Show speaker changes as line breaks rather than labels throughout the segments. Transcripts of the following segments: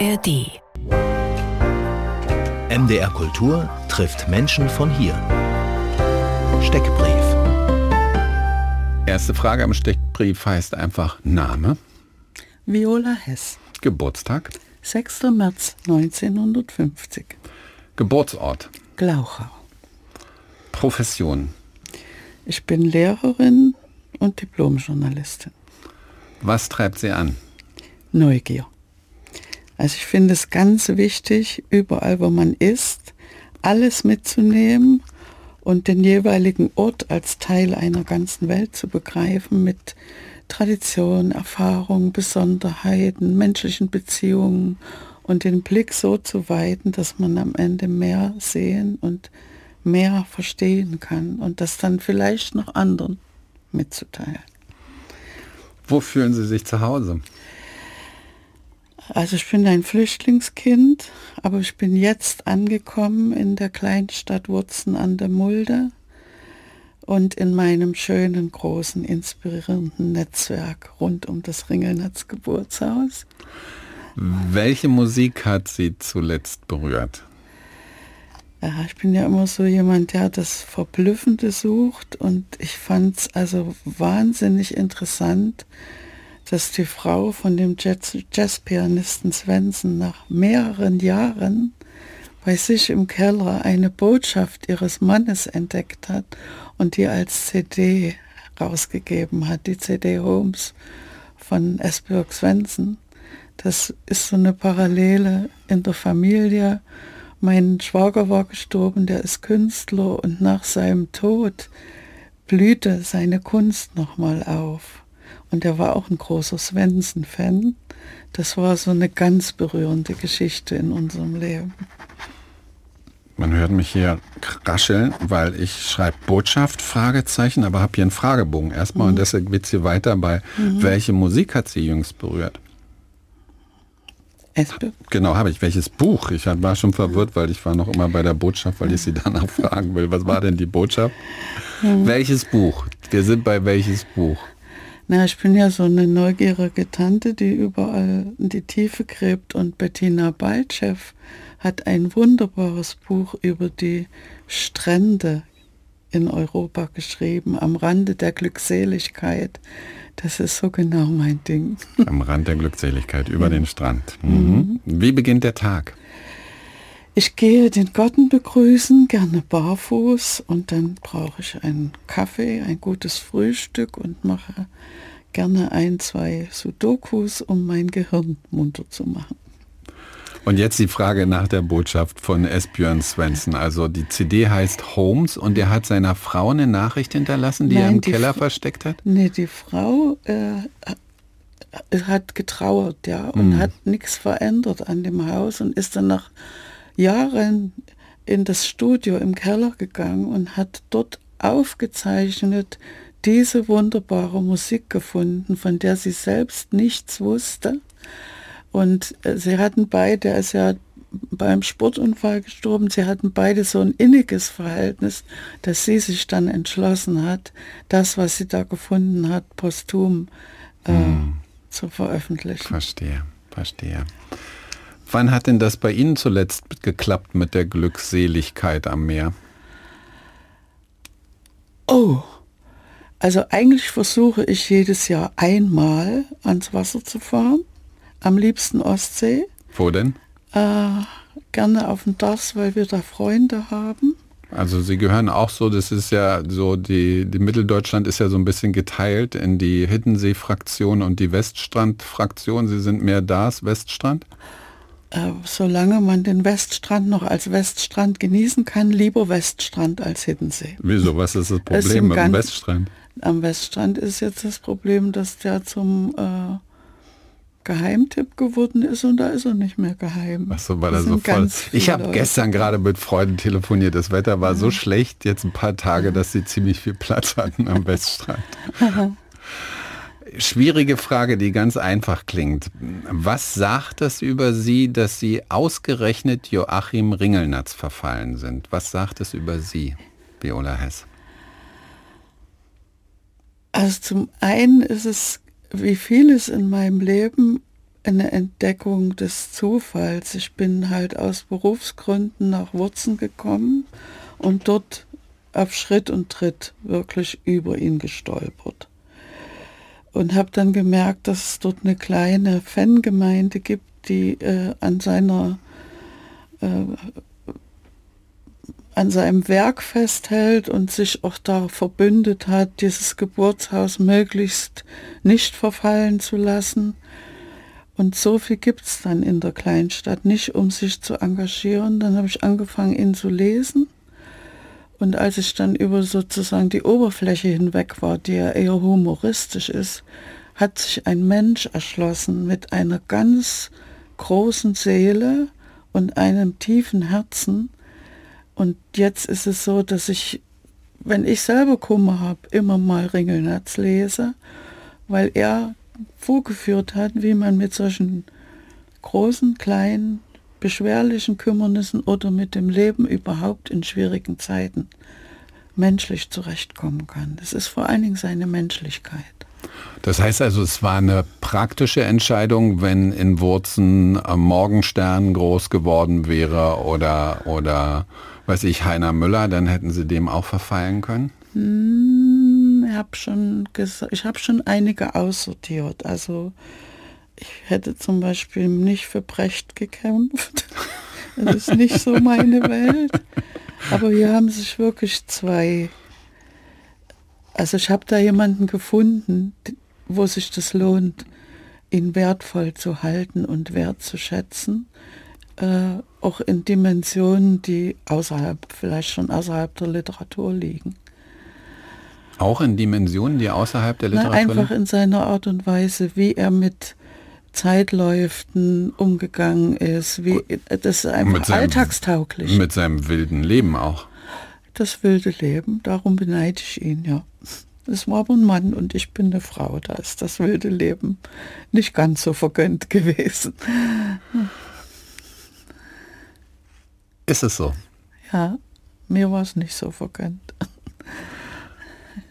ARD.
MDR Kultur trifft Menschen von hier. Steckbrief.
Erste Frage am Steckbrief heißt einfach Name.
Viola Hess.
Geburtstag.
6. März 1950.
Geburtsort.
Glauchau.
Profession.
Ich bin Lehrerin und Diplomjournalistin.
Was treibt Sie an?
Neugier. Also ich finde es ganz wichtig, überall wo man ist, alles mitzunehmen und den jeweiligen Ort als Teil einer ganzen Welt zu begreifen mit Tradition, Erfahrung, Besonderheiten, menschlichen Beziehungen und den Blick so zu weiten, dass man am Ende mehr sehen und mehr verstehen kann und das dann vielleicht noch anderen mitzuteilen.
Wo fühlen Sie sich zu Hause?
Also ich bin ein Flüchtlingskind, aber ich bin jetzt angekommen in der Kleinstadt Wurzen an der Mulde und in meinem schönen, großen, inspirierenden Netzwerk rund um das Ringelnetz Geburtshaus.
Welche Musik hat Sie zuletzt berührt?
Ich bin ja immer so jemand, der das Verblüffende sucht und ich fand es also wahnsinnig interessant, dass die Frau von dem Jazz Jazzpianisten Svensson nach mehreren Jahren bei sich im Keller eine Botschaft ihres Mannes entdeckt hat und die als CD rausgegeben hat, die CD Holmes von Esbjörg Svensson. Das ist so eine Parallele in der Familie. Mein Schwager war gestorben, der ist Künstler und nach seinem Tod blühte seine Kunst nochmal auf. Und er war auch ein großer Svensson-Fan. Das war so eine ganz berührende Geschichte in unserem Leben.
Man hört mich hier rascheln, weil ich schreibe Botschaft, Fragezeichen, aber habe hier einen Fragebogen erstmal mhm. und deshalb geht sie weiter bei, mhm. welche Musik hat sie jüngst berührt?
Espe?
Genau, habe ich. Welches Buch? Ich war schon verwirrt, weil ich war noch immer bei der Botschaft, weil ich sie danach fragen will. Was war denn die Botschaft? Mhm. Welches Buch? Wir sind bei welches Buch?
Na, ich bin ja so eine neugierige Tante, die überall in die Tiefe gräbt und Bettina Baltschew hat ein wunderbares Buch über die Strände in Europa geschrieben, am Rande der Glückseligkeit. Das ist so genau mein Ding.
Am Rand der Glückseligkeit, über ja. den Strand. Mhm. Mhm. Wie beginnt der Tag?
Ich gehe den Garten begrüßen, gerne barfuß und dann brauche ich einen Kaffee, ein gutes Frühstück und mache gerne ein, zwei Sudokus, um mein Gehirn munter zu machen.
Und jetzt die Frage nach der Botschaft von Esbjörn Svensson. Also die CD heißt Holmes und er hat seiner Frau eine Nachricht hinterlassen, die Nein, er im Keller Fra versteckt hat?
Nee, die Frau äh, hat getrauert, ja, und hm. hat nichts verändert an dem Haus und ist dann nach Jahren in das Studio im Keller gegangen und hat dort aufgezeichnet diese wunderbare Musik gefunden, von der sie selbst nichts wusste. Und äh, sie hatten beide, er ist ja beim Sportunfall gestorben, sie hatten beide so ein inniges Verhältnis, dass sie sich dann entschlossen hat, das, was sie da gefunden hat, posthum äh, hm. zu veröffentlichen.
Verstehe, verstehe. Wann hat denn das bei Ihnen zuletzt geklappt mit der Glückseligkeit am Meer?
Oh, also eigentlich versuche ich jedes Jahr einmal ans Wasser zu fahren, am liebsten Ostsee.
Wo denn?
Äh, gerne auf dem Dars, weil wir da Freunde haben.
Also Sie gehören auch so, das ist ja so, die, die Mitteldeutschland ist ja so ein bisschen geteilt in die Hiddensee-Fraktion und die Weststrand-Fraktion. Sie sind mehr Dars, Weststrand?
Äh, solange man den Weststrand noch als Weststrand genießen kann, lieber Weststrand als Hiddensee.
Wieso? Was ist das Problem dem Weststrand?
Am Weststrand ist jetzt das Problem, dass der zum äh, Geheimtipp geworden ist und da ist er nicht mehr geheim.
Ach so, weil er so voll. Ich habe gestern gerade mit Freunden telefoniert. Das Wetter war ja. so schlecht, jetzt ein paar Tage, dass sie ziemlich viel Platz hatten am Weststrand. schwierige Frage, die ganz einfach klingt. Was sagt das über Sie, dass Sie ausgerechnet Joachim Ringelnatz verfallen sind? Was sagt es über Sie, Viola Hess?
Also zum einen ist es, wie vieles in meinem Leben, eine Entdeckung des Zufalls. Ich bin halt aus Berufsgründen nach Wurzen gekommen und dort auf Schritt und Tritt wirklich über ihn gestolpert. Und habe dann gemerkt, dass es dort eine kleine Fangemeinde gibt, die äh, an seiner äh, an seinem Werk festhält und sich auch da verbündet hat, dieses Geburtshaus möglichst nicht verfallen zu lassen. Und so viel gibt es dann in der Kleinstadt nicht, um sich zu engagieren. Dann habe ich angefangen, ihn zu lesen. Und als ich dann über sozusagen die Oberfläche hinweg war, die ja eher humoristisch ist, hat sich ein Mensch erschlossen mit einer ganz großen Seele und einem tiefen Herzen. Und jetzt ist es so, dass ich, wenn ich selber Kummer habe, immer mal Ringelnatz lese, weil er vorgeführt hat, wie man mit solchen großen, kleinen, beschwerlichen Kümmernissen oder mit dem Leben überhaupt in schwierigen Zeiten menschlich zurechtkommen kann. Das ist vor allen Dingen seine Menschlichkeit.
Das heißt also, es war eine praktische Entscheidung, wenn in Wurzen Morgenstern groß geworden wäre oder, oder weiß ich, Heiner Müller, dann hätten Sie dem auch verfallen können?
Hm, ich habe schon, hab schon einige aussortiert. Also ich hätte zum Beispiel nicht für Brecht gekämpft. Das ist nicht so meine Welt. Aber hier haben sich wirklich zwei. Also ich habe da jemanden gefunden, wo sich das lohnt, ihn wertvoll zu halten und wertzuschätzen. Äh, auch in Dimensionen, die außerhalb, vielleicht schon außerhalb der Literatur liegen.
Auch in Dimensionen, die außerhalb der Literatur
liegen? Einfach in seiner Art und Weise, wie er mit Zeitläuften umgegangen ist, wie das ist einfach seinem, alltagstauglich.
Mit seinem wilden Leben auch.
Das wilde Leben, darum beneide ich ihn, ja. Es war aber ein Mann und ich bin eine Frau, da ist das wilde Leben nicht ganz so vergönnt gewesen.
Ist es so?
Ja, mir war es nicht so vergönnt.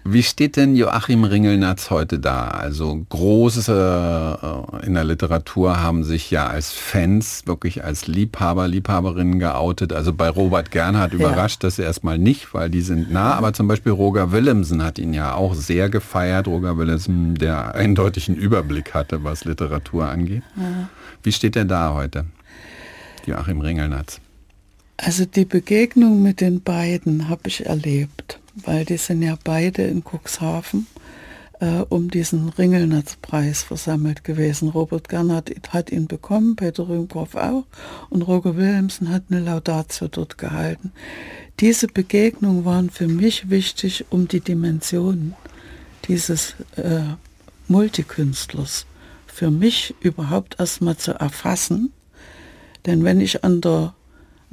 Wie steht denn Joachim Ringelnatz heute da? Also große äh, in der Literatur haben sich ja als Fans, wirklich als Liebhaber, Liebhaberinnen geoutet. Also bei Robert Gernhardt überrascht ja. das erstmal nicht, weil die sind nah. Aber zum Beispiel Roger Willemsen hat ihn ja auch sehr gefeiert. Roger Willemsen, der eindeutigen Überblick hatte, was Literatur angeht. Ja. Wie steht er da heute? Joachim Ringelnatz.
Also die Begegnung mit den beiden habe ich erlebt, weil die sind ja beide in Cuxhaven äh, um diesen Ringelnatzpreis versammelt gewesen. Robert Gernhardt hat ihn bekommen, Peter Rühmkorff auch und Roger Wilhelmsen hat eine Laudatio dort gehalten. Diese Begegnungen waren für mich wichtig, um die Dimensionen dieses äh, Multikünstlers für mich überhaupt erstmal zu erfassen. Denn wenn ich an der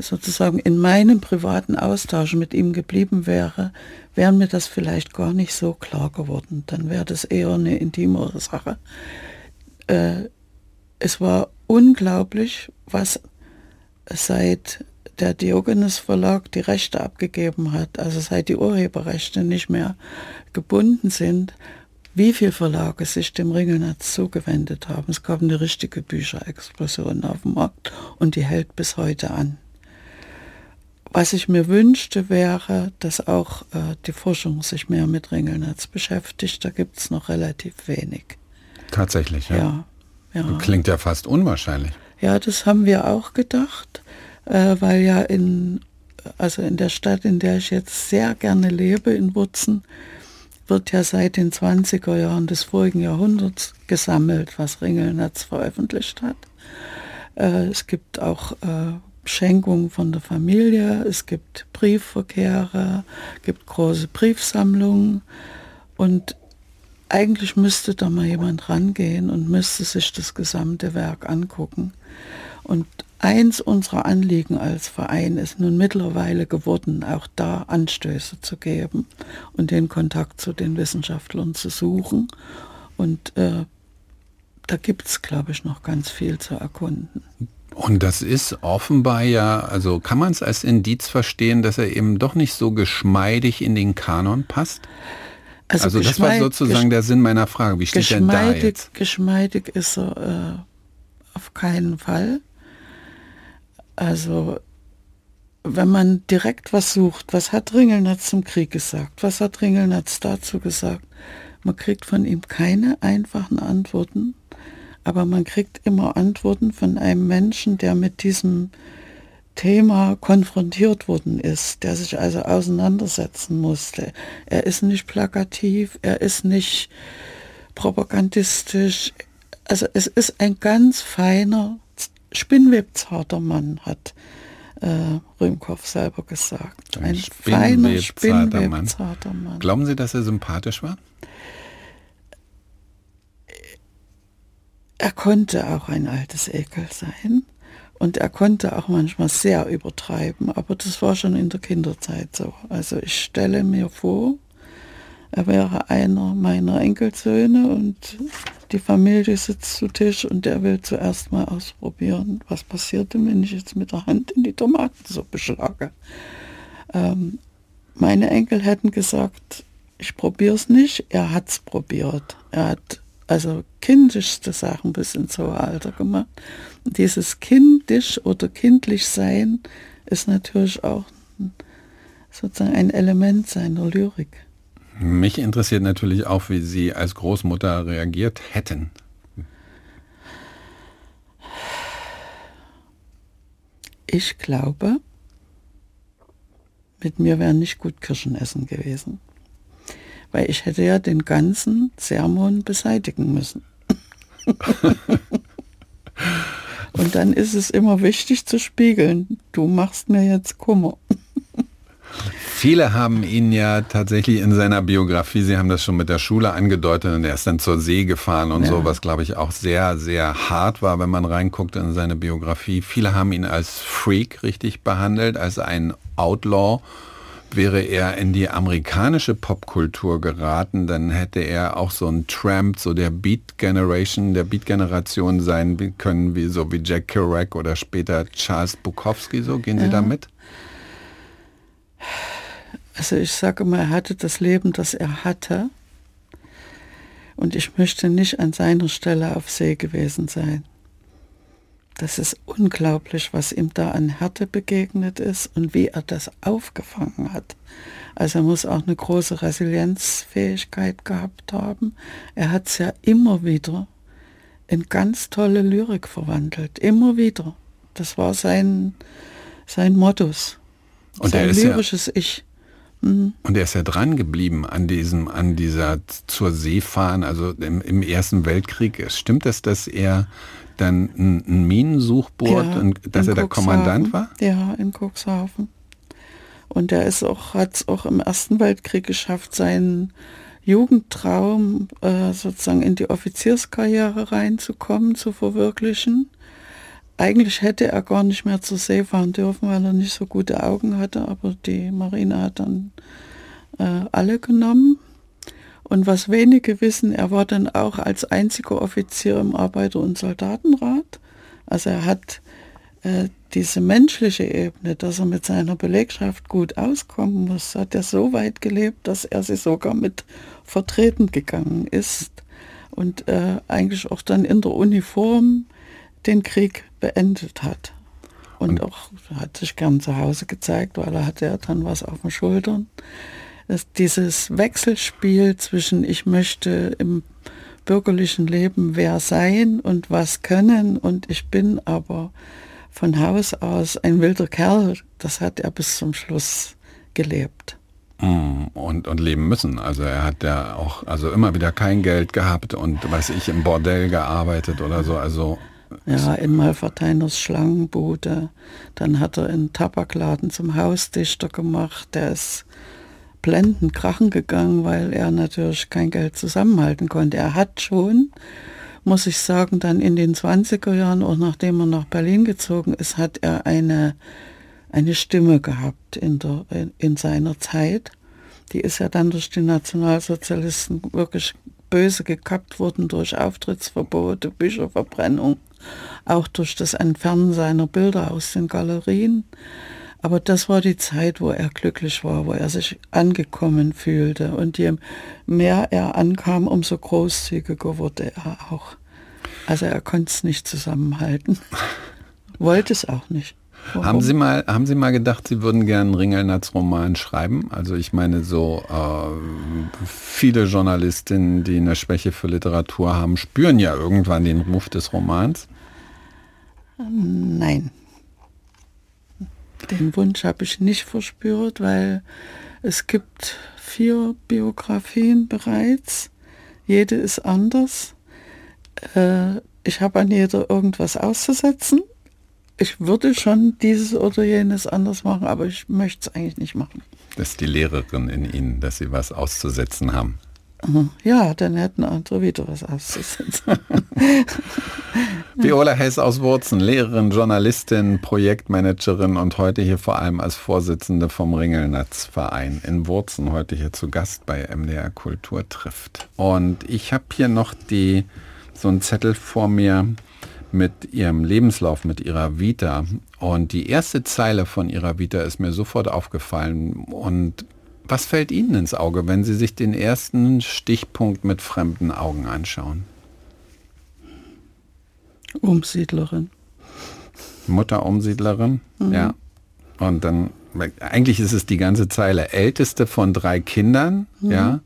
sozusagen in meinem privaten Austausch mit ihm geblieben wäre, wäre mir das vielleicht gar nicht so klar geworden. Dann wäre das eher eine intimere Sache. Äh, es war unglaublich, was seit der Diogenes Verlag die Rechte abgegeben hat, also seit die Urheberrechte nicht mehr gebunden sind, wie viele Verlage sich dem Ringelnetz zugewendet haben. Es gab eine richtige Bücherexplosion auf dem Markt und die hält bis heute an. Was ich mir wünschte, wäre, dass auch äh, die Forschung sich mehr mit Ringelnetz beschäftigt. Da gibt es noch relativ wenig.
Tatsächlich, ja. ja, ja. Klingt ja fast unwahrscheinlich.
Ja, das haben wir auch gedacht, äh, weil ja in, also in der Stadt, in der ich jetzt sehr gerne lebe, in Wutzen, wird ja seit den 20er Jahren des vorigen Jahrhunderts gesammelt, was Ringelnetz veröffentlicht hat. Äh, es gibt auch äh, Schenkungen von der Familie, es gibt Briefverkehre, gibt große Briefsammlungen und eigentlich müsste da mal jemand rangehen und müsste sich das gesamte Werk angucken. Und eins unserer Anliegen als Verein ist nun mittlerweile geworden, auch da Anstöße zu geben und den Kontakt zu den Wissenschaftlern zu suchen. Und äh, da gibt es, glaube ich, noch ganz viel zu erkunden.
Und das ist offenbar ja, also kann man es als Indiz verstehen, dass er eben doch nicht so geschmeidig in den Kanon passt? Also, also das war sozusagen der Sinn meiner Frage. Wie steht denn da jetzt?
Geschmeidig ist er auf keinen Fall. Also wenn man direkt was sucht, was hat Ringelnatz zum Krieg gesagt, was hat Ringelnatz dazu gesagt, man kriegt von ihm keine einfachen Antworten, aber man kriegt immer Antworten von einem Menschen, der mit diesem Thema konfrontiert worden ist, der sich also auseinandersetzen musste. Er ist nicht plakativ, er ist nicht propagandistisch. Also es ist ein ganz feiner, spinnwebzarter Mann, hat äh, Römkow selber gesagt.
Ein, ein feiner, spinnwebzarter Mann. Mann. Glauben Sie, dass er sympathisch war?
Er konnte auch ein altes Ekel sein. Und er konnte auch manchmal sehr übertreiben, aber das war schon in der Kinderzeit so. Also ich stelle mir vor, er wäre einer meiner Enkelsöhne und die Familie sitzt zu Tisch und der will zuerst mal ausprobieren, was passiert denn, wenn ich jetzt mit der Hand in die Tomatensuppe schlage. Ähm, meine Enkel hätten gesagt, ich probiere es nicht, er hat es probiert. Er hat also kindischste Sachen bis ins hohe Alter gemacht. Und dieses kindisch oder kindlich sein ist natürlich auch sozusagen ein Element seiner Lyrik.
Mich interessiert natürlich auch, wie Sie als Großmutter reagiert hätten.
Ich glaube, mit mir wäre nicht gut Kirschen essen gewesen weil ich hätte ja den ganzen Sermon beseitigen müssen. Und dann ist es immer wichtig zu spiegeln, du machst mir jetzt Kummer.
Viele haben ihn ja tatsächlich in seiner Biografie, Sie haben das schon mit der Schule angedeutet und er ist dann zur See gefahren und ja. so, was glaube ich auch sehr, sehr hart war, wenn man reinguckt in seine Biografie. Viele haben ihn als Freak richtig behandelt, als ein Outlaw wäre er in die amerikanische Popkultur geraten, dann hätte er auch so ein Tramp, so der Beat Generation, der Beat Generation sein können, wie so wie Jack Kerouac oder später Charles Bukowski. So gehen Sie ja. da mit?
Also ich sage mal, er hatte das Leben, das er hatte. Und ich möchte nicht an seiner Stelle auf See gewesen sein. Das ist unglaublich, was ihm da an Härte begegnet ist und wie er das aufgefangen hat. Also er muss auch eine große Resilienzfähigkeit gehabt haben. Er hat es ja immer wieder in ganz tolle Lyrik verwandelt. Immer wieder. Das war sein, sein Modus. Und sein lyrisches ja, Ich.
Mhm. Und er ist ja dran geblieben an diesem, an dieser zur See fahren, also im, im Ersten Weltkrieg. Stimmt es, dass er dann ein, ein Minensuchboot, ja, und, dass er der Kommandant war?
Ja, in Cuxhaven. Und er ist auch, hat es auch im Ersten Weltkrieg geschafft, seinen Jugendtraum äh, sozusagen in die Offizierskarriere reinzukommen, zu verwirklichen. Eigentlich hätte er gar nicht mehr zur See fahren dürfen, weil er nicht so gute Augen hatte, aber die Marine hat dann äh, alle genommen. Und was wenige wissen, er war dann auch als einziger Offizier im Arbeiter- und Soldatenrat. Also er hat äh, diese menschliche Ebene, dass er mit seiner Belegschaft gut auskommen muss, hat er so weit gelebt, dass er sie sogar mit vertreten gegangen ist und äh, eigentlich auch dann in der Uniform den Krieg beendet hat. Und, und auch hat sich gern zu Hause gezeigt, weil er hatte ja dann was auf den Schultern dass dieses Wechselspiel zwischen ich möchte im bürgerlichen Leben wer sein und was können und ich bin aber von Haus aus ein wilder Kerl, das hat er bis zum Schluss gelebt.
Mm, und, und leben müssen. Also er hat ja auch also immer wieder kein Geld gehabt und weiß ich im Bordell gearbeitet oder so. Also
ja, in Malverteiners Schlangenbude. Dann hat er einen Tabakladen zum Hausdichter gemacht. Der ist blendend krachen gegangen, weil er natürlich kein Geld zusammenhalten konnte. Er hat schon, muss ich sagen, dann in den 20er Jahren, auch nachdem er nach Berlin gezogen ist, hat er eine, eine Stimme gehabt in, der, in seiner Zeit. Die ist ja dann durch die Nationalsozialisten wirklich böse gekappt worden durch Auftrittsverbote, Bücherverbrennung, auch durch das Entfernen seiner Bilder aus den Galerien. Aber das war die Zeit, wo er glücklich war, wo er sich angekommen fühlte. Und je mehr er ankam, umso großzügiger wurde er auch. Also er konnte es nicht zusammenhalten. Wollte es auch nicht.
Warum? Haben Sie mal, haben Sie mal gedacht, Sie würden gerne einen Ringelnatz-Roman schreiben? Also ich meine, so äh, viele Journalistinnen, die eine Schwäche für Literatur haben, spüren ja irgendwann den Ruf des Romans.
Nein. Den Wunsch habe ich nicht verspürt, weil es gibt vier Biografien bereits. Jede ist anders. Äh, ich habe an jeder irgendwas auszusetzen ich würde schon dieses oder jenes anders machen, aber ich möchte es eigentlich nicht machen.
Das ist die Lehrerin in Ihnen, dass Sie was auszusetzen haben.
Ja, dann hätten andere wieder was auszusetzen.
Viola Hess aus Wurzen, Lehrerin, Journalistin, Projektmanagerin und heute hier vor allem als Vorsitzende vom Ringelnatz-Verein in Wurzen, heute hier zu Gast bei MDR Kultur trifft. Und ich habe hier noch die, so einen Zettel vor mir, mit ihrem Lebenslauf, mit ihrer Vita. Und die erste Zeile von ihrer Vita ist mir sofort aufgefallen. Und was fällt Ihnen ins Auge, wenn Sie sich den ersten Stichpunkt mit fremden Augen anschauen?
Umsiedlerin.
Mutter Umsiedlerin, mhm. ja. Und dann, eigentlich ist es die ganze Zeile, älteste von drei Kindern, mhm. ja.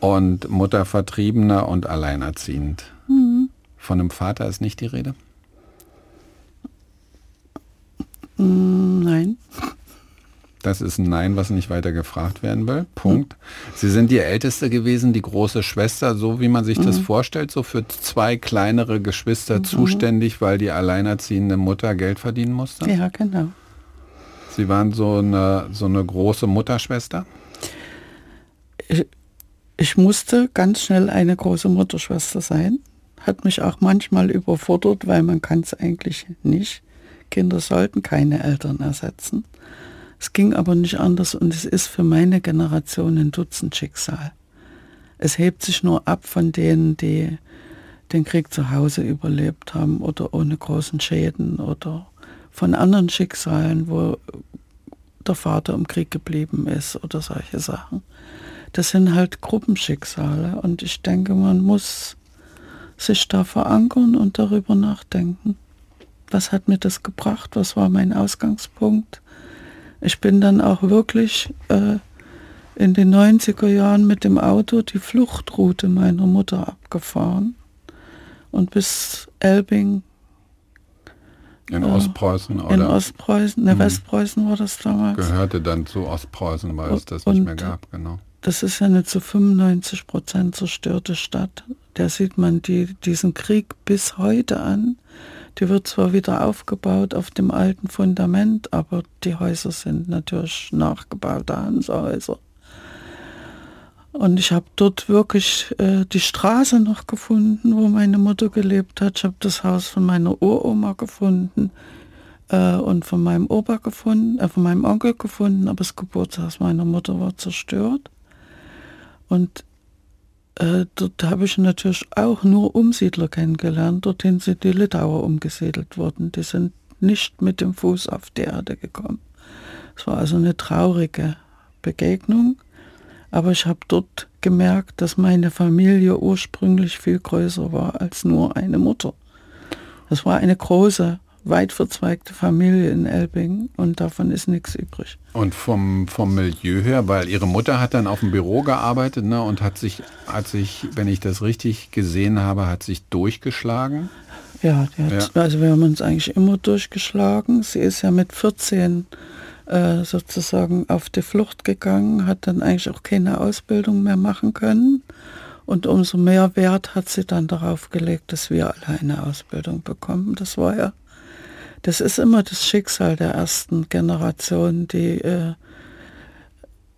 Und Mutter Vertriebener und alleinerziehend. Mhm. Von einem Vater ist nicht die Rede?
Mm, nein.
Das ist ein Nein, was nicht weiter gefragt werden will. Punkt. Sie sind die Älteste gewesen, die große Schwester, so wie man sich mhm. das vorstellt, so für zwei kleinere Geschwister mhm. zuständig, weil die alleinerziehende Mutter Geld verdienen musste?
Ja, genau.
Sie waren so eine, so eine große Mutterschwester?
Ich, ich musste ganz schnell eine große Mutterschwester sein hat mich auch manchmal überfordert, weil man kann es eigentlich nicht. Kinder sollten keine Eltern ersetzen. Es ging aber nicht anders und es ist für meine Generation ein Dutzend-Schicksal. Es hebt sich nur ab von denen, die den Krieg zu Hause überlebt haben oder ohne großen Schäden oder von anderen Schicksalen, wo der Vater im Krieg geblieben ist oder solche Sachen. Das sind halt Gruppenschicksale und ich denke, man muss sich da verankern und darüber nachdenken. Was hat mir das gebracht? Was war mein Ausgangspunkt? Ich bin dann auch wirklich äh, in den 90er Jahren mit dem Auto die Fluchtroute meiner Mutter abgefahren und bis Elbing.
In äh, Ostpreußen
oder? In Ostpreußen, ne, mhm. Westpreußen war das damals.
Gehörte dann zu Ostpreußen, weil es das und, nicht mehr gab, genau.
Das ist ja eine zu 95 Prozent zerstörte Stadt da sieht man die, diesen Krieg bis heute an. Die wird zwar wieder aufgebaut auf dem alten Fundament, aber die Häuser sind natürlich nachgebaute Hansahäuser. Und ich habe dort wirklich äh, die Straße noch gefunden, wo meine Mutter gelebt hat. Ich habe das Haus von meiner Uroma gefunden äh, und von meinem Opa gefunden, äh, von meinem Onkel gefunden, aber das Geburtshaus meiner Mutter war zerstört. Und äh, dort habe ich natürlich auch nur Umsiedler kennengelernt. Dorthin sind die Litauer umgesiedelt worden. Die sind nicht mit dem Fuß auf die Erde gekommen. Es war also eine traurige Begegnung. Aber ich habe dort gemerkt, dass meine Familie ursprünglich viel größer war als nur eine Mutter. Das war eine große weit verzweigte Familie in Elbing und davon ist nichts übrig.
Und vom, vom Milieu her, weil ihre Mutter hat dann auf dem Büro gearbeitet ne, und hat sich, hat sich, wenn ich das richtig gesehen habe, hat sich durchgeschlagen.
Ja, hat, ja. also wir haben uns eigentlich immer durchgeschlagen. Sie ist ja mit 14 äh, sozusagen auf die Flucht gegangen, hat dann eigentlich auch keine Ausbildung mehr machen können. Und umso mehr Wert hat sie dann darauf gelegt, dass wir alle eine Ausbildung bekommen. Das war ja das ist immer das Schicksal der ersten Generation, die äh,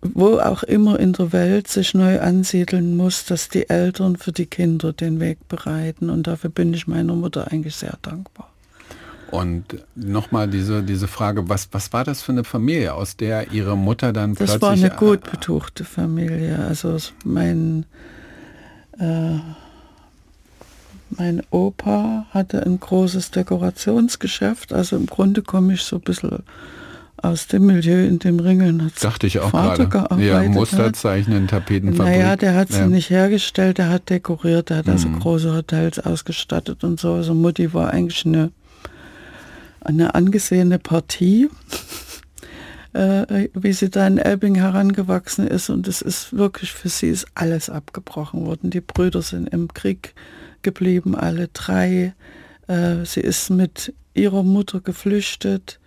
wo auch immer in der Welt sich neu ansiedeln muss, dass die Eltern für die Kinder den Weg bereiten. Und dafür bin ich meiner Mutter eigentlich sehr dankbar.
Und nochmal diese, diese Frage, was, was war das für eine Familie, aus der Ihre Mutter dann
das
plötzlich... Das
war eine gut betuchte Familie. Also mein... Äh, mein Opa hatte ein großes Dekorationsgeschäft, also im Grunde komme ich so ein bisschen aus dem Milieu, in dem Ringeln hat
Dachte ich auch
Vater
gerade.
gearbeitet.
Ja,
hat.
Musterzeichnen, Tapetenfabrik.
Naja, der hat sie
ja.
nicht hergestellt, der hat dekoriert, der hat also
Mhm.
große Hotels ausgestattet und so. Also Mutti war eigentlich eine, eine angesehene Partie, äh, wie sie da in Elbing herangewachsen ist. Und es ist wirklich, für sie ist alles abgebrochen worden. Die Brüder sind im Krieg geblieben, alle drei. Äh, sie ist mit ihrer Mutter geflüchtet.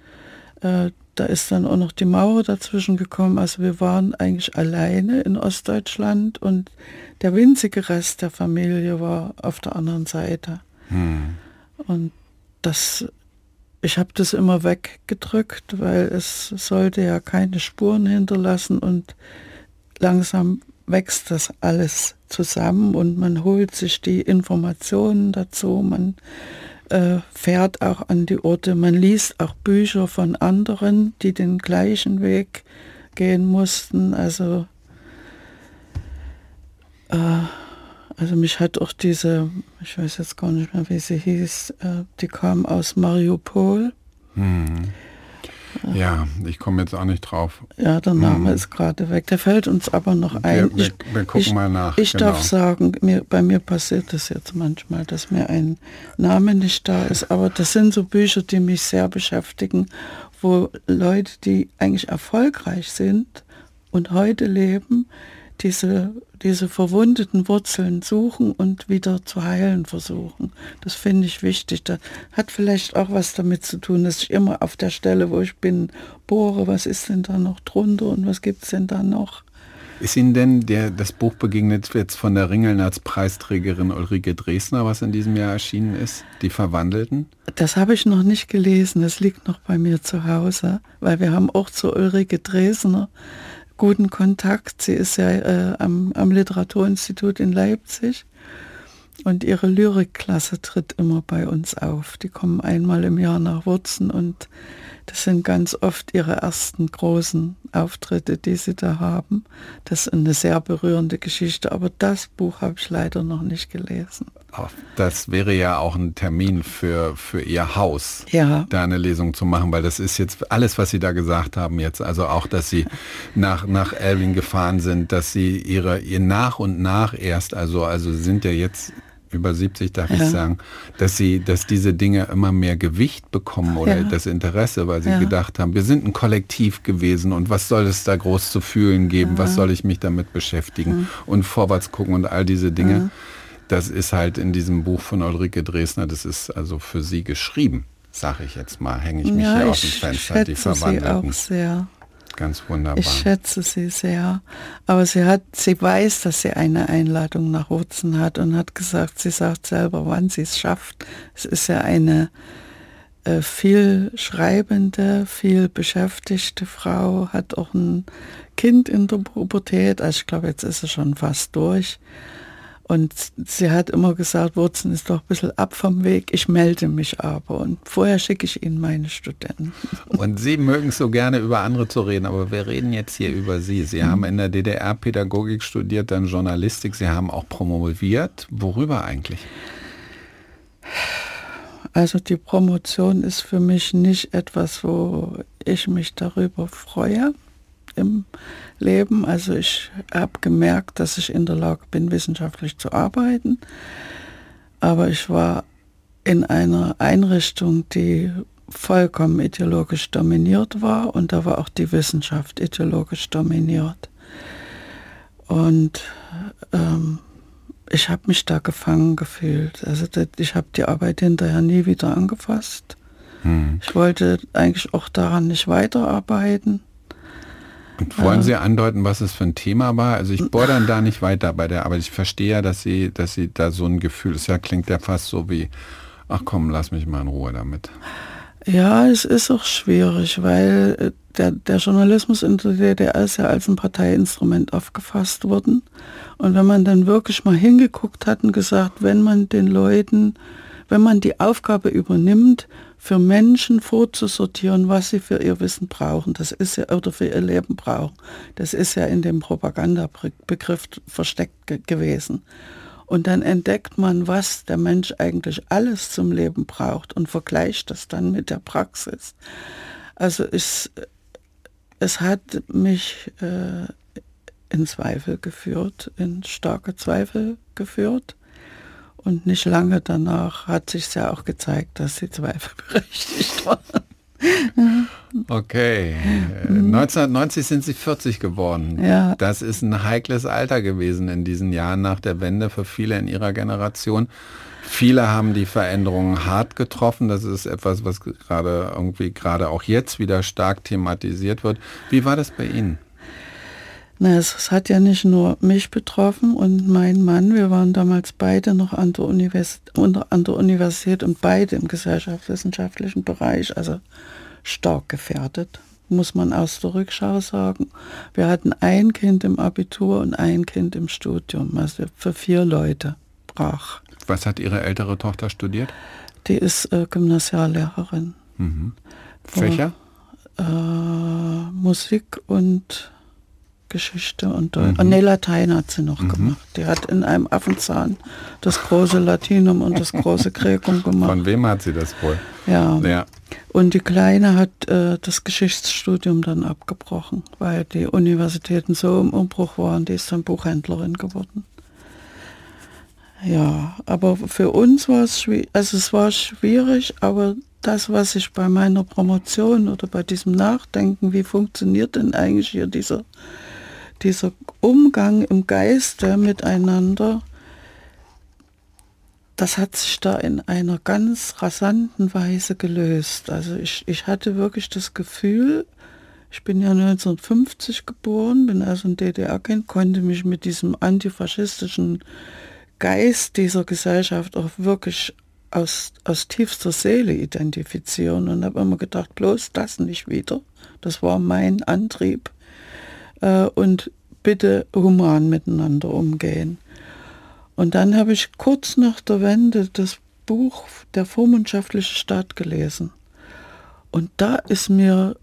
Äh, da ist dann auch noch die Mauer dazwischen gekommen. Also wir waren eigentlich alleine in Ostdeutschland und der winzige Rest der Familie war auf der anderen Seite.
Hm.
Und das, ich habe das immer weggedrückt, weil es sollte ja keine Spuren hinterlassen und langsam wächst das alles zusammen und man holt sich die Informationen dazu, man äh, fährt auch an die Orte, man liest auch Bücher von anderen, die den gleichen Weg gehen mussten. Also, äh, also mich hat auch diese, ich weiß jetzt gar nicht mehr, wie sie hieß, äh, die kam aus Mariupol.
Hm. Ja, ich komme jetzt auch nicht drauf.
Ja, der Name
Hm.
ist gerade weg. Der fällt uns aber noch ein.
Wir, wir, wir gucken
ich,
mal nach.
Ich
genau.
darf sagen, mir, bei mir passiert das jetzt manchmal, dass mir ein Name nicht da ist, aber das sind so Bücher, die mich sehr beschäftigen, wo Leute, die eigentlich erfolgreich sind und heute leben, diese, diese verwundeten Wurzeln suchen und wieder zu heilen versuchen. Das finde ich wichtig. Das hat vielleicht auch was damit zu tun, dass ich immer auf der Stelle, wo ich bin, bohre, was ist denn da noch drunter und was gibt es denn da noch?
Ist Ihnen denn der, das Buch begegnet jetzt von der Ringeln als Preisträgerin Ulrike Dresner, was in diesem Jahr erschienen ist? Die Verwandelten?
Das habe ich noch nicht gelesen. Das liegt noch bei mir zu Hause, weil wir haben auch zu Ulrike Dresner guten Kontakt. Sie ist ja äh, am, am Literaturinstitut in Leipzig und ihre Lyrikklasse tritt immer bei uns auf. Die kommen einmal im Jahr nach Wurzen und das sind ganz oft ihre ersten großen Auftritte, die sie da haben. Das ist eine sehr berührende Geschichte, aber das Buch habe ich leider noch nicht gelesen.
Das wäre ja auch ein Termin für, für Ihr Haus,
ja.
da eine Lesung zu machen, weil das ist jetzt alles, was Sie da gesagt haben jetzt. Also auch, dass Sie nach, nach Elvin gefahren sind, dass Sie Ihre, ihr nach und nach erst, also, also Sie sind ja jetzt über 70, darf ja. ich sagen, dass sie, dass diese Dinge immer mehr Gewicht bekommen oder ja. das Interesse, weil sie ja. gedacht haben, wir sind ein Kollektiv gewesen und was soll es da groß zu fühlen geben, was soll ich mich damit beschäftigen und vorwärts gucken und all diese Dinge. Das ist halt in diesem Buch von Ulrike Dresner, das ist also für sie geschrieben, sage ich jetzt mal, hänge ich mich hier aus dem Fenster, die Verwandelten.
Sie auch sehr.
Ganz wunderbar.
Ich schätze sie sehr. Aber sie hat, sie weiß, dass sie eine Einladung nach Wurzen hat und hat gesagt, sie sagt selber, wann sie es schafft. Es ist ja eine äh, viel schreibende, viel beschäftigte Frau, hat auch ein Kind in der Pubertät. Also ich glaube, jetzt ist sie schon fast durch. Und sie hat immer gesagt, Wurzen ist doch ein bisschen ab vom Weg, ich melde mich aber. Und vorher schicke ich Ihnen meine Studenten.
Und Sie mögen so gerne über andere zu reden, aber wir reden jetzt hier über Sie. Sie mhm. haben in der DDR Pädagogik studiert, dann Journalistik, Sie haben auch promoviert. Worüber eigentlich?
Also die Promotion ist für mich nicht etwas, wo ich mich darüber freue im Leben. Also ich habe gemerkt, dass ich in der Lage bin, wissenschaftlich zu arbeiten. Aber ich war in einer Einrichtung, die vollkommen ideologisch dominiert war und da war auch die Wissenschaft ideologisch dominiert. Und ähm, ich habe mich da gefangen gefühlt. Also ich habe die Arbeit hinterher nie wieder angefasst. Hm. Ich wollte eigentlich auch daran nicht weiterarbeiten.
Wollen Sie andeuten, was es für ein Thema war? Also ich bohre dann da nicht weiter bei der Arbeit. Ich verstehe ja, dass Sie, dass Sie da so ein Gefühl, es ja klingt ja fast so wie, ach komm, lass mich mal in Ruhe damit.
Ja, es ist auch schwierig, weil der, der Journalismus in der DDR ist ja als ein Parteiinstrument aufgefasst worden. Und wenn man dann wirklich mal hingeguckt hat und gesagt, wenn man den Leuten, wenn man die Aufgabe übernimmt, für Menschen vorzusortieren, was sie für ihr Wissen brauchen, das ist ja, oder für ihr Leben brauchen, das ist ja in dem Propagandabegriff versteckt ge gewesen. Und dann entdeckt man, was der Mensch eigentlich alles zum Leben braucht und vergleicht das dann mit der Praxis. Also ist, es hat mich äh, in Zweifel geführt, in starke Zweifel geführt. Und nicht lange danach hat sich ja auch gezeigt, dass die Zweifel berechtigt waren.
Okay. Mhm. 1990 sind Sie 40 geworden.
Ja.
Das ist ein heikles Alter gewesen in diesen Jahren nach der Wende für viele in Ihrer Generation. Viele haben die Veränderungen hart getroffen. Das ist etwas, was gerade irgendwie gerade auch jetzt wieder stark thematisiert wird. Wie war das bei Ihnen?
Na, es hat ja nicht nur mich betroffen und mein Mann. Wir waren damals beide noch an der, Univers an der Universität und beide im gesellschaftswissenschaftlichen Bereich, also stark gefährdet, muss man aus der Rückschau sagen. Wir hatten ein Kind im Abitur und ein Kind im Studium, also für vier Leute brach.
Was hat Ihre ältere Tochter studiert?
Die ist äh, Gymnasiallehrerin.
Mhm. Fächer?
Äh, Musik und Geschichte und Deutsch. Mhm. Nee, Latein hat sie noch mhm. gemacht. Die hat in einem Affenzahn das große Latinum und das große Gräkum gemacht.
Von wem hat sie das wohl?
Ja. ja. Und die Kleine hat äh, das Geschichtsstudium dann abgebrochen, weil die Universitäten so im Umbruch waren, die ist dann Buchhändlerin geworden. Ja, aber für uns war es schwierig, also es war schwierig, aber das, was ich bei meiner Promotion oder bei diesem Nachdenken, wie funktioniert denn eigentlich hier dieser, dieser Umgang im Geiste miteinander, das hat sich da in einer ganz rasanten Weise gelöst. Also ich, ich hatte wirklich das Gefühl, ich bin ja 1950 geboren, bin also ein DDR-Kind, konnte mich mit diesem antifaschistischen Geist dieser Gesellschaft auch wirklich aus, aus tiefster Seele identifizieren und habe immer gedacht, bloß das nicht wieder. Das war mein Antrieb. Äh, und bitte human miteinander umgehen. Und dann habe ich kurz nach der Wende das Buch Der vormundschaftliche Staat gelesen. Und da ist mir,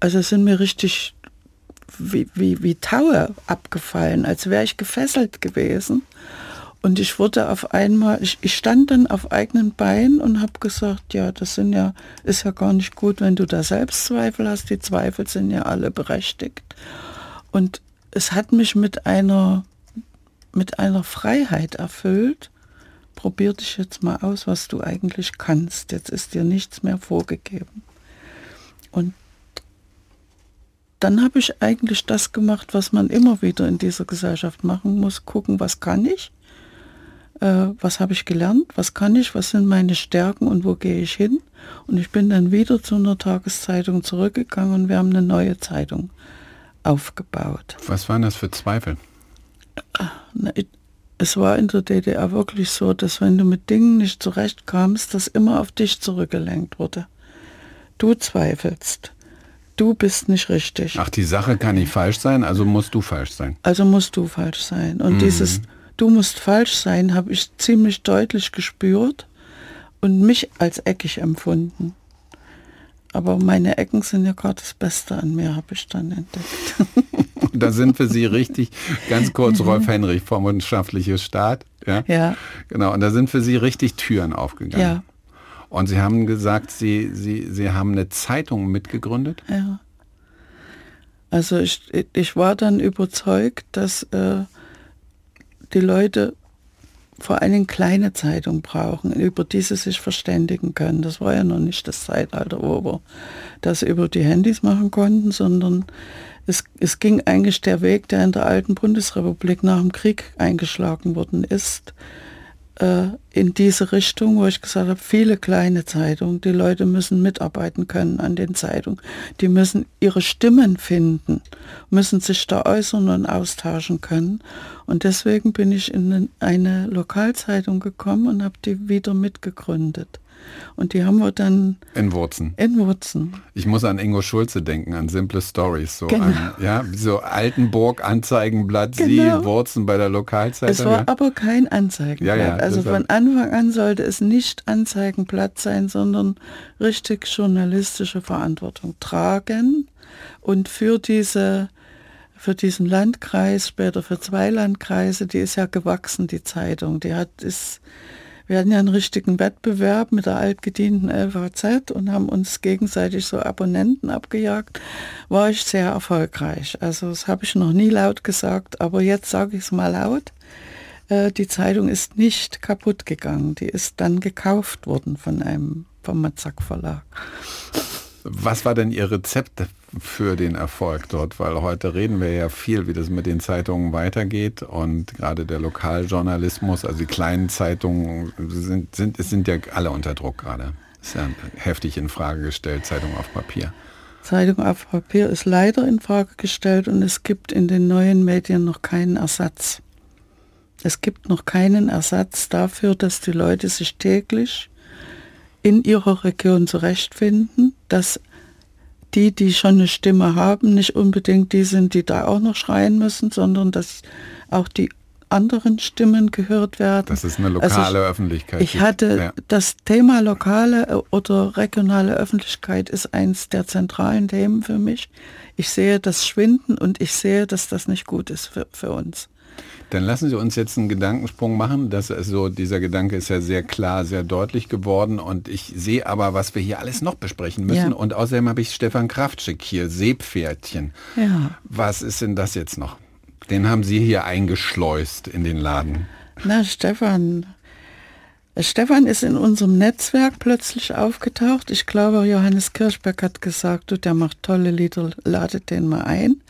also sind mir richtig wie, wie, wie Taue abgefallen, als wäre ich gefesselt gewesen. Und ich wurde auf einmal, ich, ich stand dann auf eigenen Beinen und habe gesagt, ja, das sind ja, ist ja gar nicht gut, wenn du da Selbstzweifel hast. Die Zweifel sind ja alle berechtigt. Und es hat mich mit einer, mit einer Freiheit erfüllt. Probier dich jetzt mal aus, was du eigentlich kannst. Jetzt ist dir nichts mehr vorgegeben. Und dann habe ich eigentlich das gemacht, was man immer wieder in dieser Gesellschaft machen muss. Gucken, was kann ich äh, was habe ich gelernt, was kann ich, was sind meine Stärken und wo gehe ich hin. Und ich bin dann wieder zu einer Tageszeitung zurückgegangen und wir haben eine neue Zeitung aufgebaut.
Was waren das für Zweifel?
Es war in der DDR wirklich so, dass wenn du mit Dingen nicht zurechtkamst, das immer auf dich zurückgelenkt wurde. Du zweifelst. Du bist nicht richtig.
Ach, die Sache kann nicht falsch sein, also musst du falsch sein.
Also musst du falsch sein. Und mhm. dieses du musst falsch sein, habe ich ziemlich deutlich gespürt und mich als eckig empfunden. Aber meine Ecken sind ja gerade das Beste an mir, habe ich dann entdeckt.
da sind für Sie richtig, ganz kurz Rolf Henrich, vormundschaftliches Staat. Ja?
ja.
Genau, und da sind für Sie richtig Türen aufgegangen.
Ja.
Und Sie haben gesagt, Sie, Sie, Sie haben eine Zeitung mitgegründet?
Ja. Also ich, ich war dann überzeugt, dass äh, die Leute vor allem kleine Zeitung brauchen, über die sie sich verständigen können. Das war ja noch nicht das Zeitalter, wo wir das über die Handys machen konnten, sondern es, es ging eigentlich der Weg, der in der alten Bundesrepublik nach dem Krieg eingeschlagen worden ist, äh, in diese Richtung, wo ich gesagt habe, viele kleine Zeitungen, die Leute müssen mitarbeiten können an den Zeitungen, die müssen ihre Stimmen finden, müssen sich da äußern und austauschen können. Und deswegen bin ich in eine Lokalzeitung gekommen und habe die wieder mitgegründet. Und die haben wir dann
in Wurzen.
In Wurzen.
Ich muss an Ingo Schulze denken, an Simple Stories. So
genau.
an, ja, so Altenburg, Anzeigenblatt, genau. Sie, Wurzen bei der Lokalzeitung.
Es war ja. aber kein Anzeigenblatt. Ja, ja, also von Anfang an sollte es nicht Anzeigenblatt sein, sondern richtig journalistische Verantwortung tragen und für diese für diesen Landkreis, später für zwei Landkreise, die ist ja gewachsen, die Zeitung. Die hat ist wir hatten ja einen richtigen Wettbewerb mit der altgedienten LVZ und haben uns gegenseitig so Abonnenten abgejagt, war ich sehr erfolgreich. Also das habe ich noch nie laut gesagt, aber jetzt sage ich es mal laut. Äh, die Zeitung ist nicht kaputt gegangen, die ist dann gekauft worden von einem vom Matzak Verlag.
Was war denn Ihr Rezept für den Erfolg dort? Weil heute reden wir ja viel, wie das mit den Zeitungen weitergeht und gerade der Lokaljournalismus, also die kleinen Zeitungen sind, sind, sind ja alle unter Druck gerade. Ist ja heftig in Frage gestellt, Zeitung auf Papier.
Zeitung auf Papier ist leider in Frage gestellt und es gibt in den neuen Medien noch keinen Ersatz. Es gibt noch keinen Ersatz dafür, dass die Leute sich täglich in ihrer Region zurechtfinden, dass die, die schon eine Stimme haben, nicht unbedingt die sind, die da auch noch schreien müssen, sondern dass auch die anderen Stimmen gehört werden.
Das ist eine lokale also ich, Öffentlichkeit.
Ich hatte ja. das Thema lokale oder regionale Öffentlichkeit ist eins der zentralen Themen für mich. Ich sehe das Schwinden und ich sehe, dass das nicht gut ist für, für uns.
Dann lassen Sie uns jetzt einen Gedankensprung machen. Das ist so, dieser Gedanke ist ja sehr klar, sehr deutlich geworden. Und ich sehe aber, was wir hier alles noch besprechen müssen. Ja. Und außerdem habe ich Stefan Kraftschick hier, Seepferdchen. Ja. Was ist denn das jetzt noch? Den haben Sie hier eingeschleust in den Laden.
Na, Stefan. Stefan ist in unserem Netzwerk plötzlich aufgetaucht. Ich glaube, Johannes Kirschberg hat gesagt, du, der macht tolle Lieder, ladet den mal ein.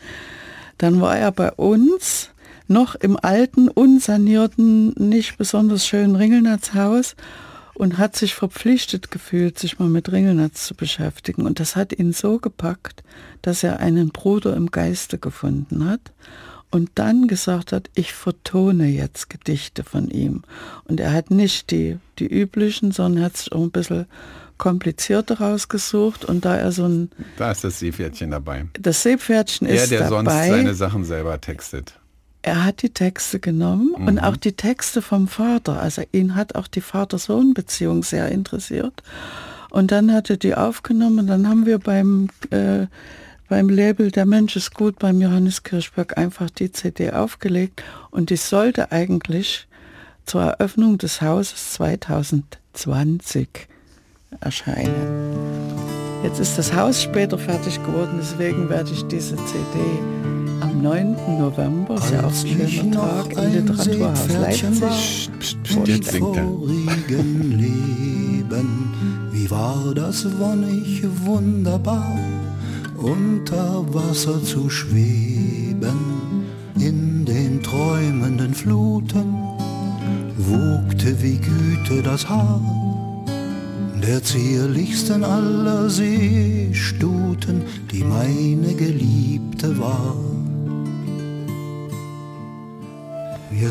Dann war er bei uns noch im alten, unsanierten, nicht besonders schönen Ringelnatzhaus und hat sich verpflichtet gefühlt, sich mal mit Ringelnatz zu beschäftigen. Und das hat ihn so gepackt, dass er einen Bruder im Geiste gefunden hat und dann gesagt hat, ich vertone jetzt Gedichte von ihm. Und er hat nicht die, die üblichen, sondern hat sich auch ein bisschen komplizierter rausgesucht und da er so ein...
Da ist das Seepferdchen dabei.
Das Seepferdchen ist
der,
der
dabei. Der, der sonst seine Sachen selber textet
er hat die Texte genommen mhm. und auch die Texte vom Vater. Also ihn hat auch die Vater-Sohn-Beziehung sehr interessiert. Und dann hat er die aufgenommen. Dann haben wir beim, äh, beim Label Der Mensch ist gut beim Johannes Kirchberg einfach die CD aufgelegt. Und die sollte eigentlich zur Eröffnung des Hauses 2020 erscheinen. Jetzt ist das Haus später fertig geworden, deswegen werde ich diese CD am 9. November, ist ja auch ein schöner Tag, im Literaturhaus Leipzig.
Jetzt singt er.
Leben, wie war das wonnig wunderbar, unter Wasser zu schweben, in den träumenden Fluten, wogte wie Güte das Haar der zierlichsten aller Seestuten, die meine Geliebte war.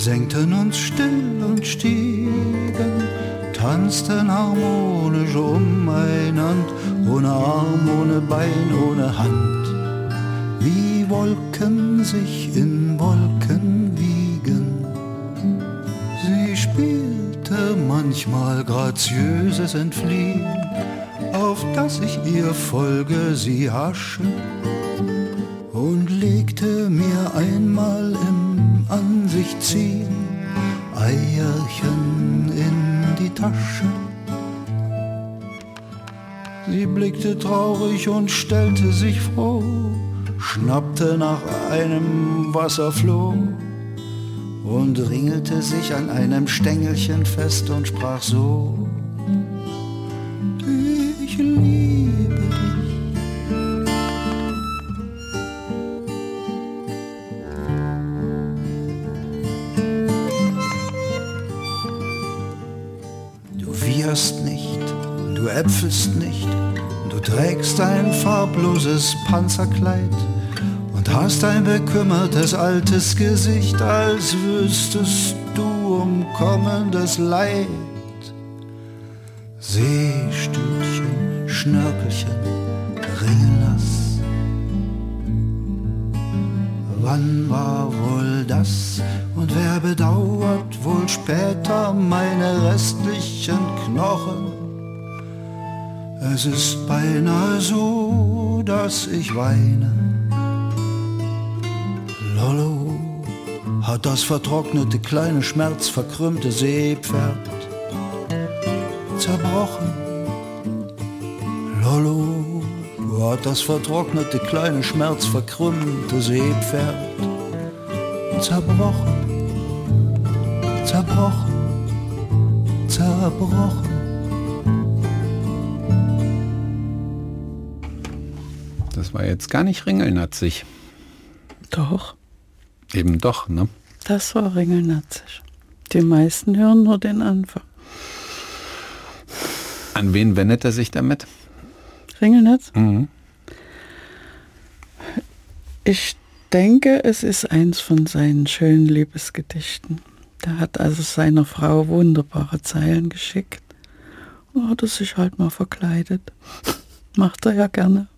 Senkten uns still und stiegen, tanzten harmonisch umeinander, ohne Arm, ohne Bein, ohne Hand. Wie Wolken sich in Wolken wiegen. Sie spielte manchmal graziöses Entfliehen, auf das ich ihr folge, sie hasche und legte mir einmal im an sich ziehen, Eierchen in die Tasche. Sie blickte traurig und stellte sich froh, schnappte nach einem Wasserfloh und ringelte sich an einem Stängelchen fest und sprach so, äpfelst nicht, du trägst ein farbloses Panzerkleid und hast ein bekümmertes altes Gesicht, als wüsstest du um kommendes Leid. Seestütchen, Schnörkelchen, Ringelnass. Wann war wohl das und wer bedauert wohl später meine restlichen Knochen? Es ist beinahe so, dass ich weine. Lollo hat das vertrocknete kleine schmerzverkrümmte Seepferd zerbrochen. Lollo hat das vertrocknete kleine schmerzverkrümmte Seepferd zerbrochen, zerbrochen, zerbrochen.
Das war jetzt gar nicht ringelnatzig.
Doch,
Eben doch, ne?
das war ringelnatzig. Die meisten hören nur den Anfang.
An wen wendet er sich damit?
Ringelnatz?
Mhm.
Ich denke, es ist eins von seinen schönen Liebesgedichten. Der hat also seiner Frau wunderbare Zeilen geschickt. Und hat er sich halt mal verkleidet. Macht er ja gerne.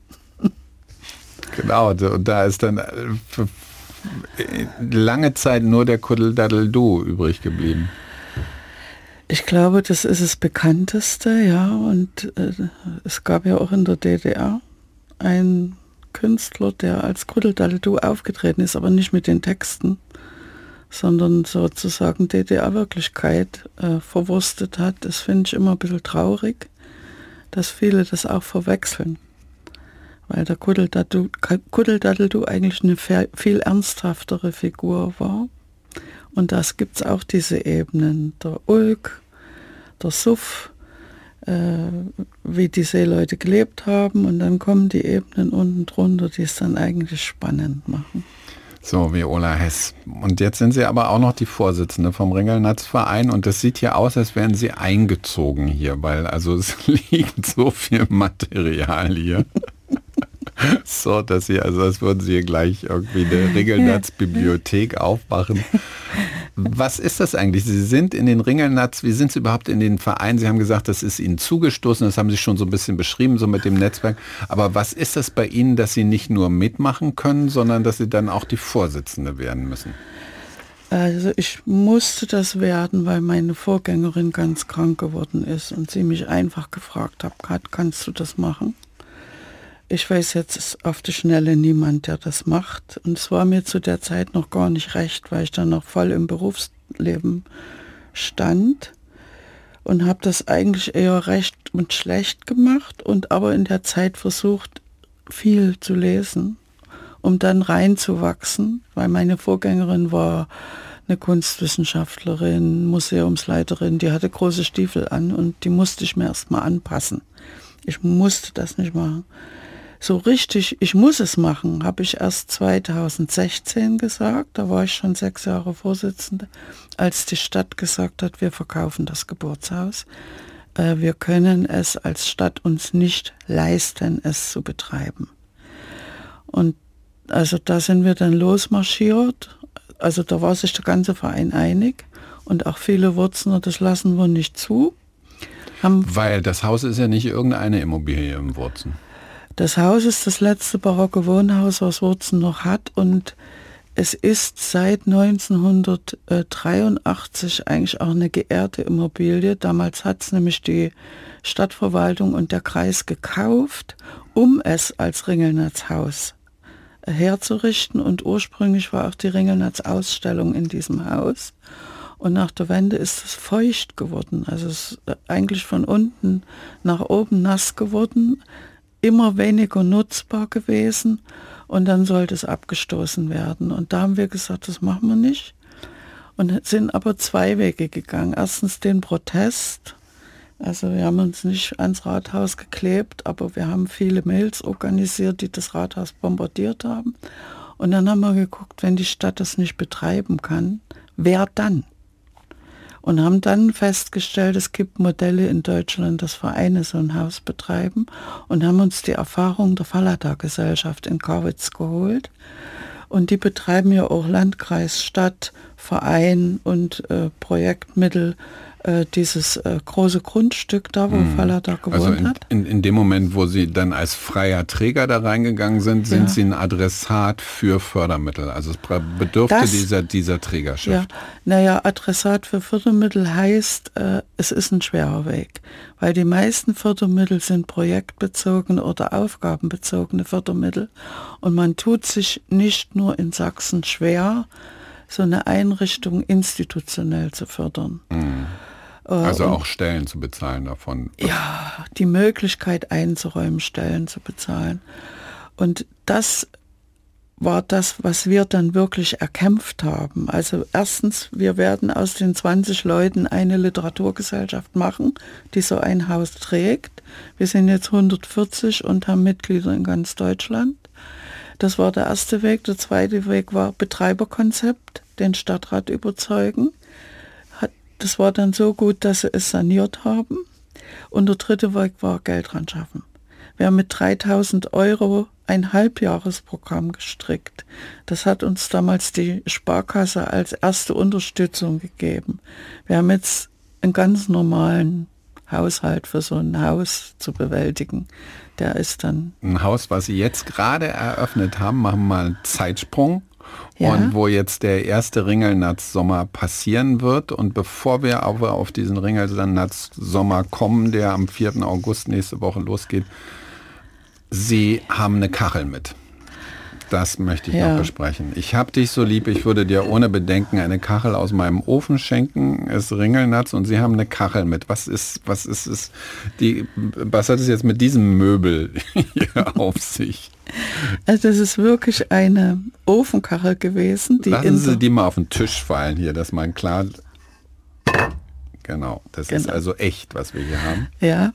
Genau, und da ist dann äh, lange Zeit nur der Kuddeldaddel-Du übrig geblieben.
Ich glaube, das ist das bekannteste, ja. Und äh, es gab ja auch in der DDR einen Künstler, der als Kuddeldaldu aufgetreten ist, aber nicht mit den Texten, sondern sozusagen DDR-Wirklichkeit äh, verwurstet hat. Das finde ich immer ein bisschen traurig, dass viele das auch verwechseln. Weil der Kuddeldaddu, Kuddeldaddeldu eigentlich eine viel ernsthaftere Figur war. Und das gibt es auch diese Ebenen. Der Ulk, der Suff, äh, wie die Seeleute gelebt haben. Und dann kommen die Ebenen unten drunter, die es dann eigentlich spannend machen.
So wie Ola Hess. Und jetzt sind Sie aber auch noch die Vorsitzende vom Ringelnatzverein und das sieht ja aus, als wären Sie eingezogen hier, weil also es liegt so viel Material hier. So, dass Sie, also als würden Sie hier gleich irgendwie eine Ringelnatz-Bibliothek aufmachen. Was ist das eigentlich? Sie sind in den Ringelnatz, wie sind Sie überhaupt in den Verein? Sie haben gesagt, das ist Ihnen zugestoßen, das haben Sie schon so ein bisschen beschrieben, so mit dem Netzwerk. Aber was ist das bei Ihnen, dass Sie nicht nur mitmachen können, sondern dass Sie dann auch die Vorsitzende werden müssen?
Also ich musste das werden, weil meine Vorgängerin ganz krank geworden ist und sie mich einfach gefragt hat, kannst du das machen? Ich weiß jetzt auf die Schnelle niemand, der das macht. Und es war mir zu der Zeit noch gar nicht recht, weil ich dann noch voll im Berufsleben stand und habe das eigentlich eher recht und schlecht gemacht und aber in der Zeit versucht, viel zu lesen, um dann reinzuwachsen, weil meine Vorgängerin war eine Kunstwissenschaftlerin, Museumsleiterin, die hatte große Stiefel an und die musste ich mir erstmal anpassen. Ich musste das nicht machen. So richtig, ich muss es machen, habe ich erst 2016 gesagt. Da war ich schon sechs Jahre Vorsitzende, als die Stadt gesagt hat, wir verkaufen das Geburtshaus. Äh, wir können es als Stadt uns nicht leisten, es zu betreiben. Und also da sind wir dann losmarschiert. Also da war sich der ganze Verein einig und auch viele Wurzeln, das lassen wir nicht zu.
Weil das Haus ist ja nicht irgendeine Immobilie im Wurzen.
Das Haus ist das letzte barocke Wohnhaus, was Wurzen noch hat und es ist seit 1983 eigentlich auch eine geehrte Immobilie. Damals hat es nämlich die Stadtverwaltung und der Kreis gekauft, um es als Ringelnatzhaus herzurichten und ursprünglich war auch die Ringelnatz-Ausstellung in diesem Haus. Und nach der Wende ist es feucht geworden, also es ist eigentlich von unten nach oben nass geworden immer weniger nutzbar gewesen und dann sollte es abgestoßen werden. Und da haben wir gesagt, das machen wir nicht. Und sind aber zwei Wege gegangen. Erstens den Protest. Also wir haben uns nicht ans Rathaus geklebt, aber wir haben viele Mails organisiert, die das Rathaus bombardiert haben. Und dann haben wir geguckt, wenn die Stadt das nicht betreiben kann, wer dann? Und haben dann festgestellt, es gibt Modelle in Deutschland, dass Vereine so ein Haus betreiben und haben uns die Erfahrung der Fallada-Gesellschaft in Karwitz geholt. Und die betreiben ja auch Landkreis, Stadt, Verein und äh, Projektmittel äh, dieses äh, große Grundstück da, wo
Mhm.
Fallada gewohnt
Also in,
hat.
in, in dem Moment, wo Sie dann als freier Träger da reingegangen sind, sind
Ja.
Sie ein Adressat für Fördermittel. Also es bedurfte
Das-
dieser, dieser
Ja,
Trägerschaft.
naja, Adressat für Fördermittel heißt, äh, es ist ein schwerer Weg, weil die meisten Fördermittel sind projektbezogene oder aufgabenbezogene Fördermittel und man tut sich nicht nur in Sachsen schwer, so eine Einrichtung institutionell zu fördern.
Äh, also auch Stellen zu bezahlen davon.
Ja, die Möglichkeit einzuräumen, Stellen zu bezahlen. Und das war das, was wir dann wirklich erkämpft haben. Also erstens, wir werden aus den 20 Leuten eine Literaturgesellschaft machen, die so ein Haus trägt. Wir sind jetzt 140 und haben Mitglieder in ganz Deutschland. Das war der erste Weg. Der zweite Weg war Betreiberkonzept, den Stadtrat überzeugen. Das war dann so gut, dass sie es saniert haben. Und der dritte Weg war Geld ran schaffen. Wir haben mit 3000 Euro ein Halbjahresprogramm gestrickt. Das hat uns damals die Sparkasse als erste Unterstützung gegeben. Wir haben jetzt einen ganz normalen Haushalt für so ein Haus zu bewältigen. Der ist dann...
Ein Haus, was Sie jetzt gerade eröffnet haben, machen wir mal einen Zeitsprung. Ja. Und wo jetzt der erste Ringelnatz-Sommer passieren wird. Und bevor wir aber auf diesen Ringelnatz-Sommer kommen, der am 4. August nächste Woche losgeht, Sie haben eine Kachel mit. Das möchte ich ja. noch besprechen. Ich habe dich so lieb, ich würde dir ohne Bedenken eine Kachel aus meinem Ofen schenken. Es Ringelnatz und Sie haben eine Kachel mit. Was ist, was ist es? Die, was hat es jetzt mit diesem Möbel hier auf sich?
Also das ist wirklich eine Ofenkachel gewesen.
Die Lassen Sie die mal auf den Tisch fallen hier, dass man klar... Genau, das genau. ist also echt, was wir hier haben.
Ja,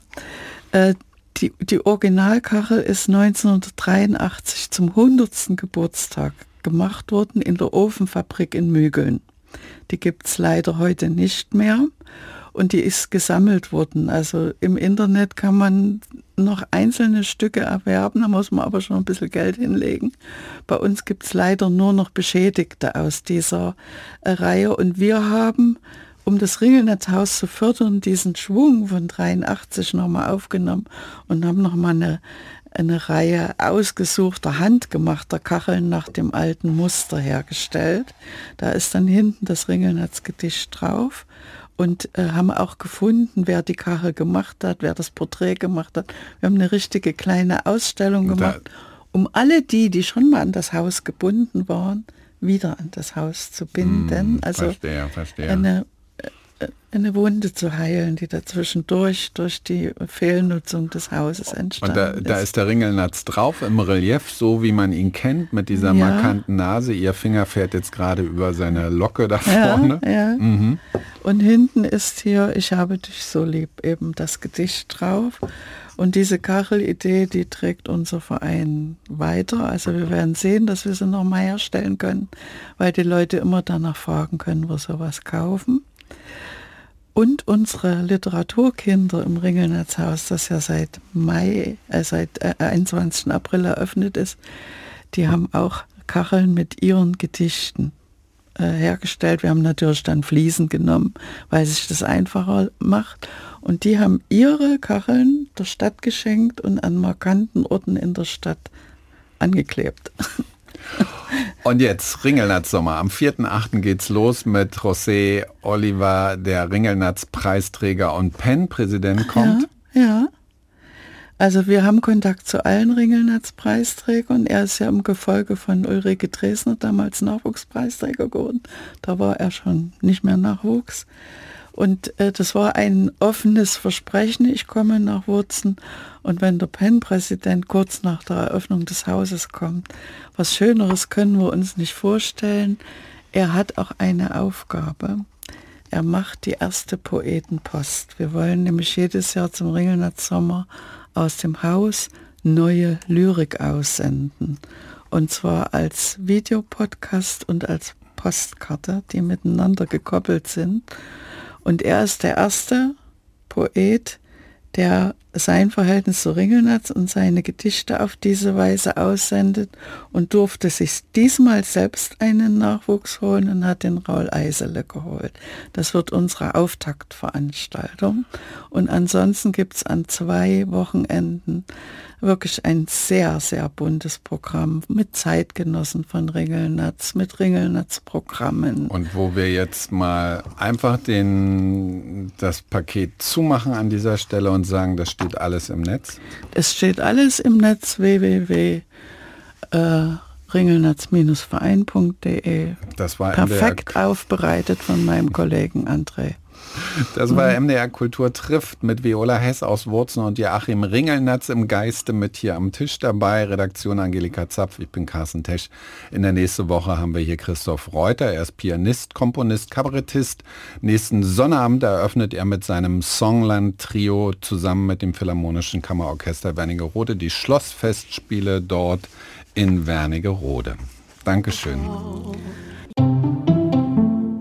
äh, die, die Originalkachel ist 1983 zum 100. Geburtstag gemacht worden in der Ofenfabrik in Mügeln. Die gibt es leider heute nicht mehr und die ist gesammelt worden. Also im Internet kann man noch einzelne Stücke erwerben, da muss man aber schon ein bisschen Geld hinlegen. Bei uns gibt es leider nur noch Beschädigte aus dieser Reihe und wir haben um das Ringelnetzhaus zu fördern, diesen Schwung von 83 nochmal aufgenommen und haben nochmal eine, eine Reihe ausgesuchter, handgemachter Kacheln nach dem alten Muster hergestellt. Da ist dann hinten das Ringelnetzgedicht drauf und äh, haben auch gefunden, wer die Kachel gemacht hat, wer das Porträt gemacht hat. Wir haben eine richtige kleine Ausstellung gemacht, um alle die, die schon mal an das Haus gebunden waren, wieder an das Haus zu binden. Hm, also verstehe, verstehe. eine eine Wunde zu heilen, die dazwischendurch durch die Fehlnutzung des Hauses entstanden
Und da, da ist der Ringelnatz drauf im Relief, so wie man ihn kennt, mit dieser ja. markanten Nase. Ihr Finger fährt jetzt gerade über seine Locke da vorne. Ja, ja.
Mhm. Und hinten ist hier, ich habe dich so lieb, eben das Gedicht drauf. Und diese Kachelidee, die trägt unser Verein weiter. Also wir werden sehen, dass wir sie nochmal herstellen können, weil die Leute immer danach fragen können, wo sie was kaufen. Und unsere Literaturkinder im Ringelnetzhaus, das ja seit Mai, äh, seit äh, 21. April eröffnet ist, die haben auch Kacheln mit ihren Gedichten äh, hergestellt. Wir haben natürlich dann Fliesen genommen, weil sich das einfacher macht. Und die haben ihre Kacheln der Stadt geschenkt und an markanten Orten in der Stadt angeklebt.
Und jetzt Ringelnatz-Sommer. Am 4.8. geht's los mit José Oliver, der Ringelnatz-Preisträger und PEN-Präsident kommt.
Ja, ja. Also wir haben Kontakt zu allen Ringelnatz-Preisträgern. Er ist ja im Gefolge von Ulrike Dresner damals Nachwuchspreisträger geworden. Da war er schon nicht mehr Nachwuchs. Und äh, das war ein offenes Versprechen, ich komme nach Wurzen. Und wenn der PEN-Präsident kurz nach der Eröffnung des Hauses kommt, was Schöneres können wir uns nicht vorstellen. Er hat auch eine Aufgabe. Er macht die erste Poetenpost. Wir wollen nämlich jedes Jahr zum Ringelnatz Sommer aus dem Haus neue Lyrik aussenden. Und zwar als Videopodcast und als Postkarte, die miteinander gekoppelt sind. Und er ist der erste Poet, der sein Verhältnis zu Ringelnatz und seine Gedichte auf diese Weise aussendet und durfte sich diesmal selbst einen Nachwuchs holen und hat den Raul Eisele geholt. Das wird unsere Auftaktveranstaltung. Und ansonsten gibt es an zwei Wochenenden wirklich ein sehr, sehr buntes Programm mit Zeitgenossen von Ringelnatz, mit Ringelnatz-Programmen.
Und wo wir jetzt mal einfach den, das Paket zumachen an dieser Stelle und sagen, das steht alles im Netz?
Es steht alles im Netz www. Äh.
Das war
perfekt aufbereitet von meinem Kollegen André.
Das war MDR Kultur trifft mit Viola Hess aus Wurzen und Joachim Ringelnatz im Geiste mit hier am Tisch dabei. Redaktion Angelika Zapf, ich bin Carsten Tesch. In der nächsten Woche haben wir hier Christoph Reuter. Er ist Pianist, Komponist, Kabarettist. Nächsten Sonnabend eröffnet er mit seinem Songland-Trio zusammen mit dem Philharmonischen Kammerorchester Wernigerode die Schlossfestspiele dort in Wernigerode. Dankeschön.